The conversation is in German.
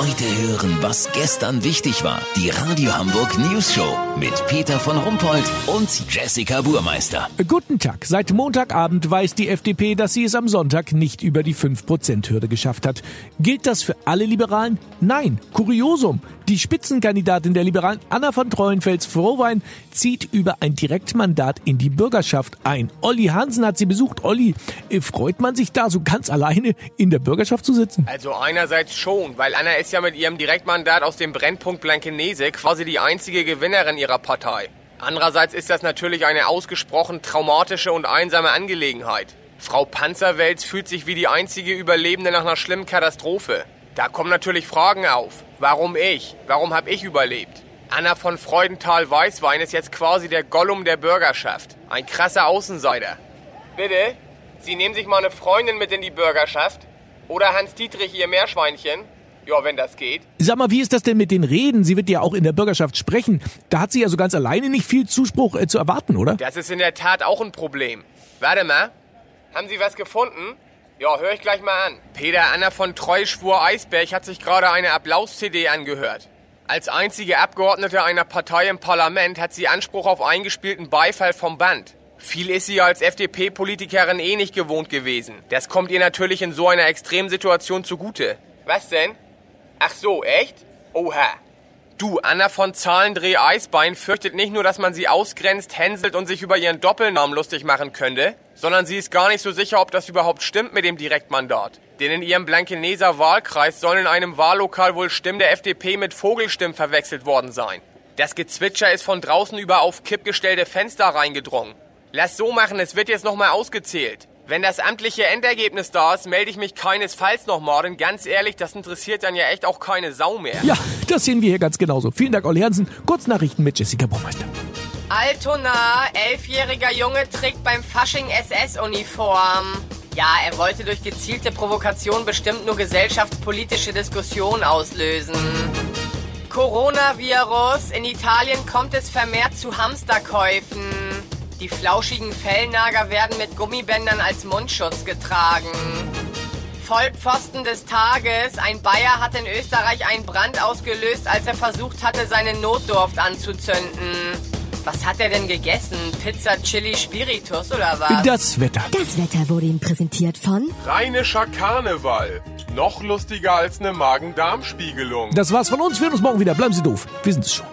Heute hören, was gestern wichtig war. Die Radio Hamburg News Show mit Peter von Rumpold und Jessica Burmeister. Guten Tag. Seit Montagabend weiß die FDP, dass sie es am Sonntag nicht über die 5%-Hürde geschafft hat. Gilt das für alle Liberalen? Nein. Kuriosum. Die Spitzenkandidatin der Liberalen, Anna von Treuenfels-Frohwein, zieht über ein Direktmandat in die Bürgerschaft ein. Olli Hansen hat sie besucht. Olli, äh, freut man sich da so ganz alleine in der Bürgerschaft zu sitzen? Also einerseits schon, weil Anna ist ja mit ihrem Direktmandat aus dem Brennpunkt Blankenese quasi die einzige Gewinnerin ihrer Partei. Andererseits ist das natürlich eine ausgesprochen traumatische und einsame Angelegenheit. Frau Panzerwels fühlt sich wie die einzige Überlebende nach einer schlimmen Katastrophe. Da kommen natürlich Fragen auf. Warum ich? Warum habe ich überlebt? Anna von Freudenthal-Weißwein ist jetzt quasi der Gollum der Bürgerschaft. Ein krasser Außenseiter. Bitte? Sie nehmen sich mal eine Freundin mit in die Bürgerschaft? Oder Hans Dietrich, ihr Meerschweinchen? Ja, wenn das geht. Sag mal, wie ist das denn mit den Reden? Sie wird ja auch in der Bürgerschaft sprechen. Da hat sie ja so ganz alleine nicht viel Zuspruch äh, zu erwarten, oder? Das ist in der Tat auch ein Problem. Warte mal. Haben Sie was gefunden? Ja, hör ich gleich mal an. Peter Anna von Treuschwur Eisberg hat sich gerade eine Applaus-CD angehört. Als einzige Abgeordnete einer Partei im Parlament hat sie Anspruch auf eingespielten Beifall vom Band. Viel ist sie als FDP-Politikerin eh nicht gewohnt gewesen. Das kommt ihr natürlich in so einer Extremsituation zugute. Was denn? Ach so, echt? Oha. Du, Anna von Zahlendreh Eisbein fürchtet nicht nur, dass man sie ausgrenzt, hänselt und sich über ihren Doppelnamen lustig machen könnte, sondern sie ist gar nicht so sicher, ob das überhaupt stimmt mit dem Direktmandat. Denn in ihrem Blankeneser Wahlkreis sollen in einem Wahllokal wohl Stimmen der FDP mit Vogelstimmen verwechselt worden sein. Das Gezwitscher ist von draußen über auf Kipp gestellte Fenster reingedrungen. Lass so machen, es wird jetzt nochmal ausgezählt. Wenn das amtliche Endergebnis da ist, melde ich mich keinesfalls nochmal, denn ganz ehrlich, das interessiert dann ja echt auch keine Sau mehr. Ja, das sehen wir hier ganz genauso. Vielen Dank, Olli Hansen. Kurznachrichten mit Jessica Baumeister. Altona, elfjähriger Junge trägt beim Fasching SS-Uniform. Ja, er wollte durch gezielte Provokation bestimmt nur gesellschaftspolitische Diskussionen auslösen. Coronavirus. In Italien kommt es vermehrt zu Hamsterkäufen. Die flauschigen Fellnager werden mit Gummibändern als Mundschutz getragen. Vollpfosten des Tages. Ein Bayer hat in Österreich einen Brand ausgelöst, als er versucht hatte, seine Notdurft anzuzünden. Was hat er denn gegessen? Pizza, Chili, Spiritus oder was? Das Wetter. Das Wetter wurde Ihnen präsentiert von Rheinischer Karneval. Noch lustiger als eine Magen-Darm-Spiegelung. Das war's von uns. Wir hören uns morgen wieder. Bleiben Sie doof. Wir sind's schon.